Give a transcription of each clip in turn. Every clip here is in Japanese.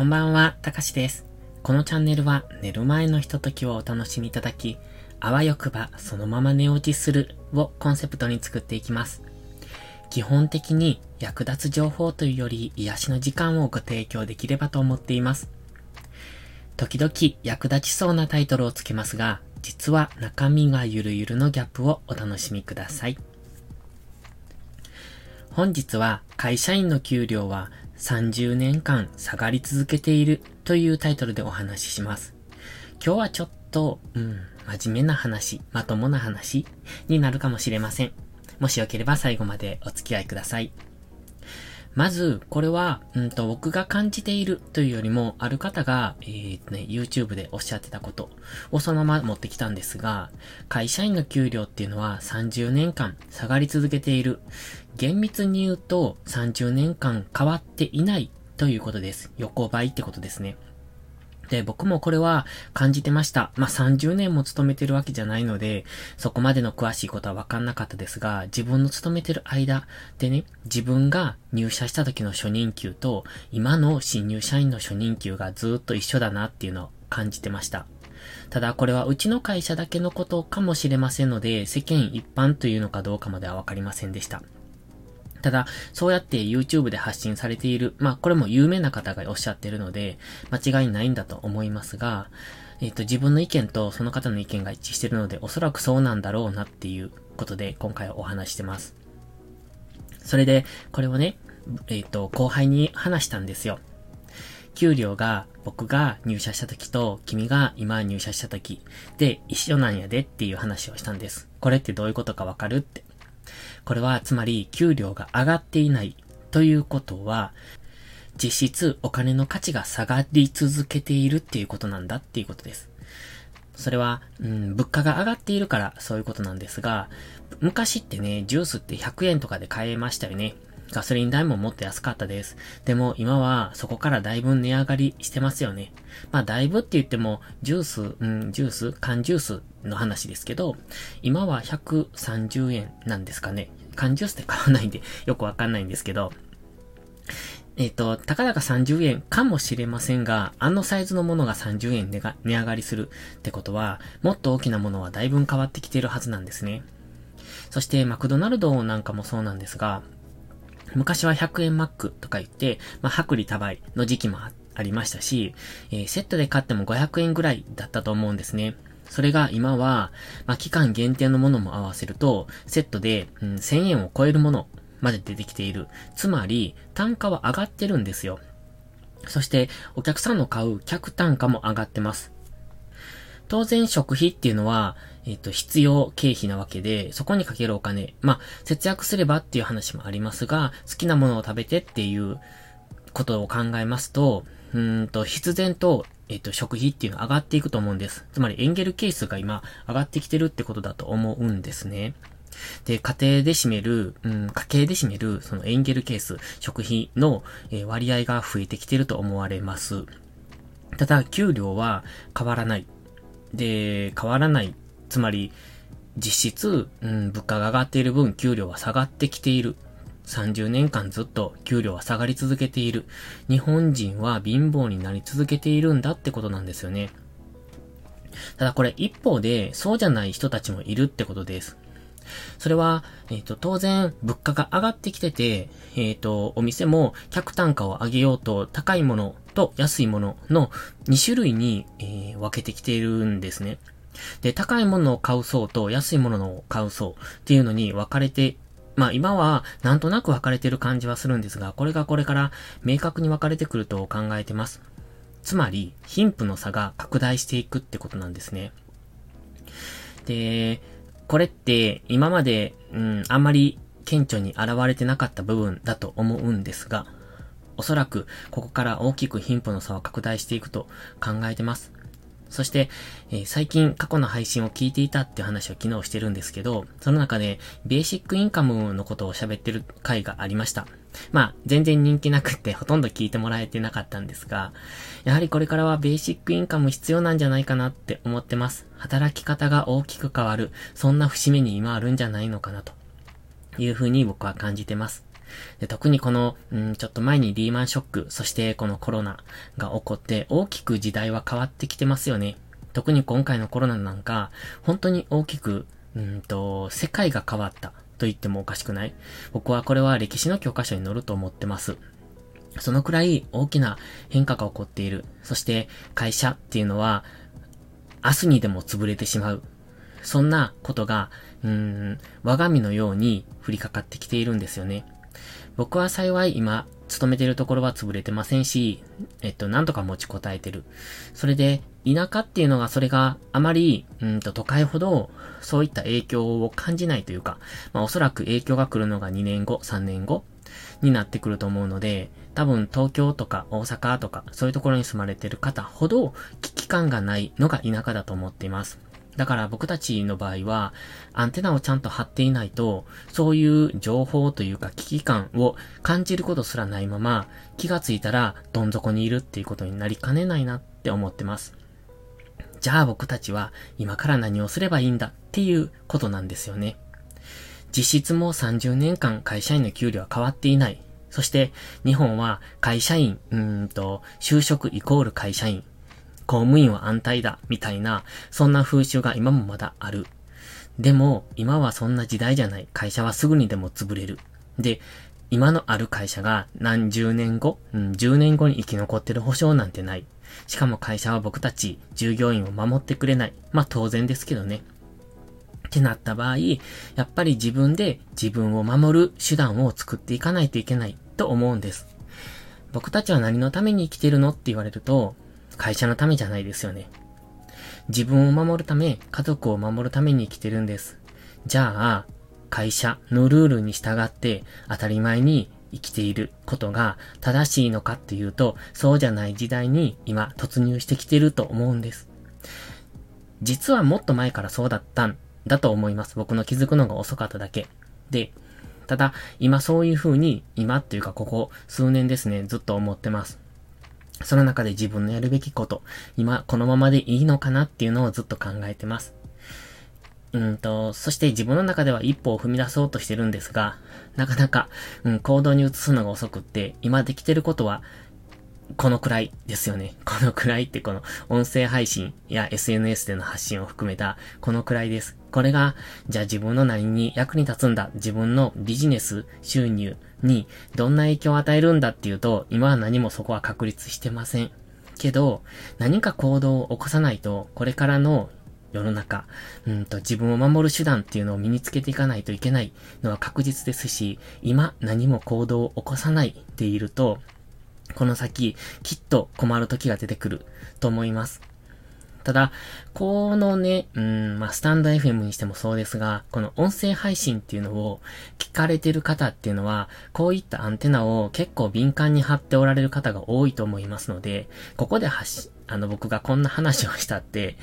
こんばんは、たかしです。このチャンネルは寝る前のひとときをお楽しみいただき、あわよくばそのまま寝落ちするをコンセプトに作っていきます。基本的に役立つ情報というより癒しの時間をご提供できればと思っています。時々役立ちそうなタイトルをつけますが、実は中身がゆるゆるのギャップをお楽しみください。本日は会社員の給料は30年間下がり続けているというタイトルでお話しします。今日はちょっと、うん、真面目な話、まともな話になるかもしれません。もしよければ最後までお付き合いください。まず、これは、うんと、僕が感じているというよりも、ある方が、えー、ね、YouTube でおっしゃってたことをそのまま持ってきたんですが、会社員の給料っていうのは30年間下がり続けている。厳密に言うと、30年間変わっていないということです。横ばいってことですね。で、僕もこれは感じてました。まあ、30年も勤めてるわけじゃないので、そこまでの詳しいことはわかんなかったですが、自分の勤めてる間でね、自分が入社した時の初任給と、今の新入社員の初任給がずっと一緒だなっていうのを感じてました。ただこれはうちの会社だけのことかもしれませんので、世間一般というのかどうかまではわかりませんでした。ただ、そうやって YouTube で発信されている、まあこれも有名な方がおっしゃってるので、間違いないんだと思いますが、えっ、ー、と、自分の意見とその方の意見が一致してるので、おそらくそうなんだろうなっていうことで、今回はお話してます。それで、これをね、えっ、ー、と、後輩に話したんですよ。給料が僕が入社した時と君が今入社した時で一緒なんやでっていう話をしたんです。これってどういうことかわかるって。これはつまり給料が上がっていないということは、実質お金の価値が下がり続けているっていうことなんだっていうことです。それは、うん、物価が上がっているからそういうことなんですが、昔ってね、ジュースって100円とかで買えましたよね。ガソリン代ももっと安かったです。でも今はそこからだいぶ値上がりしてますよね。まあだいぶって言っても、ジュース、うん、ジュース、缶ジュースの話ですけど、今は130円なんですかね。缶ジュースって買わないんで よくわかんないんですけど、えっ、ー、と、たかだか30円かもしれませんが、あのサイズのものが30円値が値上がりするってことは、もっと大きなものはだいぶ変わってきてるはずなんですね。そして、マクドナルドなんかもそうなんですが、昔は100円マックとか言って、まあ、薄利多売の時期もありましたし、えー、セットで買っても500円ぐらいだったと思うんですね。それが今は、まあ、期間限定のものも合わせると、セットで、うん、1000円を超えるものまで出てきている。つまり、単価は上がってるんですよ。そして、お客さんの買う客単価も上がってます。当然食費っていうのは、えっ、と、必要経費なわけで、そこにかけるお金、まあ、節約すればっていう話もありますが、好きなものを食べてっていうことを考えますと、うんと、必然と、えっ、と、食費っていうのは上がっていくと思うんです。つまり、エンゲル係数が今、上がってきてるってことだと思うんですね。で、家庭で占める、うん、家計で占める、そのエンゲル係数、食費の、え、割合が増えてきてると思われます。ただ、給料は変わらない。で、変わらないつまり、実質、うん、物価が上がっている分、給料は下がってきている。30年間ずっと給料は下がり続けている。日本人は貧乏になり続けているんだってことなんですよね。ただこれ一方で、そうじゃない人たちもいるってことです。それは、えっ、ー、と、当然、物価が上がってきてて、えっ、ー、と、お店も客単価を上げようと、高いものと安いものの2種類に、えー、分けてきているんですね。で、高いものを買う層と安いものを買う層っていうのに分かれて、まあ今はなんとなく分かれてる感じはするんですが、これがこれから明確に分かれてくると考えてます。つまり、貧富の差が拡大していくってことなんですね。で、これって今まで、うん、あんまり顕著に現れてなかった部分だと思うんですが、おそらくここから大きく貧富の差は拡大していくと考えてます。そして、えー、最近過去の配信を聞いていたって話を昨日してるんですけど、その中でベーシックインカムのことを喋ってる回がありました。まあ、全然人気なくってほとんど聞いてもらえてなかったんですが、やはりこれからはベーシックインカム必要なんじゃないかなって思ってます。働き方が大きく変わる、そんな節目に今あるんじゃないのかなというふうに僕は感じてます。で特にこの、うん、ちょっと前にリーマンショック、そしてこのコロナが起こって大きく時代は変わってきてますよね。特に今回のコロナなんか、本当に大きく、うんと、世界が変わったと言ってもおかしくない僕はこれは歴史の教科書に載ると思ってます。そのくらい大きな変化が起こっている。そして会社っていうのは明日にでも潰れてしまう。そんなことが、うん、我が身のように降りかかってきているんですよね。僕は幸い今、勤めてるところは潰れてませんし、えっと、なんとか持ちこたえてる。それで、田舎っていうのがそれがあまり、うんと都会ほど、そういった影響を感じないというか、まあおそらく影響が来るのが2年後、3年後になってくると思うので、多分東京とか大阪とかそういうところに住まれてる方ほど危機感がないのが田舎だと思っています。だから僕たちの場合は、アンテナをちゃんと張っていないと、そういう情報というか危機感を感じることすらないまま、気がついたらどん底にいるっていうことになりかねないなって思ってます。じゃあ僕たちは今から何をすればいいんだっていうことなんですよね。実質も30年間会社員の給料は変わっていない。そして、日本は会社員、うんと、就職イコール会社員。公務員は安泰だ、みたいな、そんな風習が今もまだある。でも、今はそんな時代じゃない。会社はすぐにでも潰れる。で、今のある会社が何十年後、うん、10年後に生き残ってる保証なんてない。しかも会社は僕たち、従業員を守ってくれない。まあ当然ですけどね。ってなった場合、やっぱり自分で自分を守る手段を作っていかないといけないと思うんです。僕たちは何のために生きてるの？って言われると、会社のためじゃないですよね。自分を守るため、家族を守るために生きてるんです。じゃあ、会社のルールに従って当たり前に生きていることが正しいのかっていうと、そうじゃない時代に今突入してきてると思うんです。実はもっと前からそうだったんだと思います。僕の気づくのが遅かっただけ。で、ただ、今そういう風に、今っていうかここ数年ですね、ずっと思ってます。その中で自分のやるべきこと、今このままでいいのかなっていうのをずっと考えてます。うんと、そして自分の中では一歩を踏み出そうとしてるんですが、なかなか、うん、行動に移すのが遅くって、今できてることはこのくらいですよね。このくらいってこの音声配信や SNS での発信を含めたこのくらいです。これが、じゃあ自分の何に役に立つんだ、自分のビジネス、収入にどんな影響を与えるんだっていうと、今は何もそこは確立してません。けど、何か行動を起こさないと、これからの世の中、うんと自分を守る手段っていうのを身につけていかないといけないのは確実ですし、今何も行動を起こさないでいると、この先、きっと困る時が出てくると思います。ただ、このね、うん、まあ、スタンド FM にしてもそうですが、この音声配信っていうのを聞かれてる方っていうのは、こういったアンテナを結構敏感に張っておられる方が多いと思いますので、ここで発し、あの、僕がこんな話をしたって、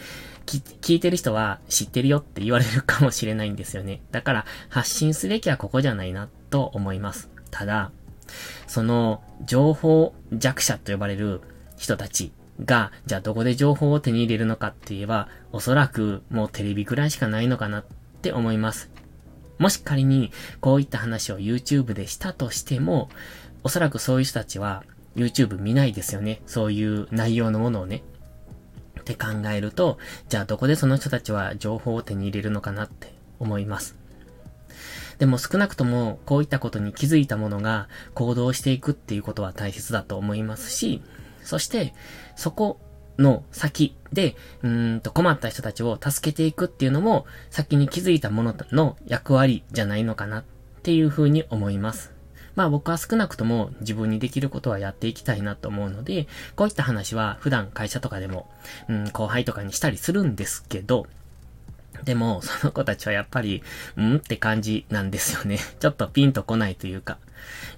聞いてる人は知ってるよって言われるかもしれないんですよね。だから、発信すべきはここじゃないな、と思います。ただ、その、情報弱者と呼ばれる人たちが、じゃあどこで情報を手に入れるのかって言えば、おそらくもうテレビくらいしかないのかなって思います。もし仮にこういった話を YouTube でしたとしても、おそらくそういう人たちは YouTube 見ないですよね。そういう内容のものをね。って考えると、じゃあどこでその人たちは情報を手に入れるのかなって思います。でも少なくともこういったことに気づいたものが行動していくっていうことは大切だと思いますし、そしてそこの先で、うんと困った人たちを助けていくっていうのも先に気づいたものの役割じゃないのかなっていうふうに思います。まあ僕は少なくとも自分にできることはやっていきたいなと思うので、こういった話は普段会社とかでも、うん、後輩とかにしたりするんですけど、でも、その子たちはやっぱり、うん？って感じなんですよね。ちょっとピンとこないというか。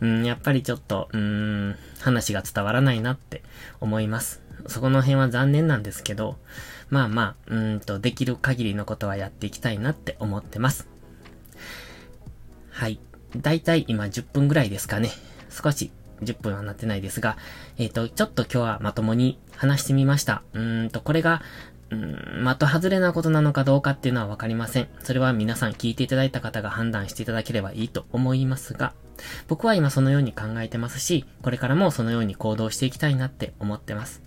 うん、やっぱりちょっと、うん、話が伝わらないなって思います。そこの辺は残念なんですけど、まあまあ、うんと、できる限りのことはやっていきたいなって思ってます。はい。だいたい今10分ぐらいですかね。少し10分はなってないですが、えっ、ー、と、ちょっと今日はまともに話してみました。うんと、これがうん、的外れなことなのかどうかっていうのはわかりません。それは皆さん聞いていただいた方が判断していただければいいと思いますが、僕は今そのように考えてますし、これからもそのように行動していきたいなって思ってます。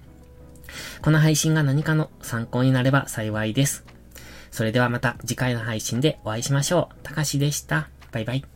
この配信が何かの参考になれば幸いです。それではまた次回の配信でお会いしましょう。たかしでした。バイバイ。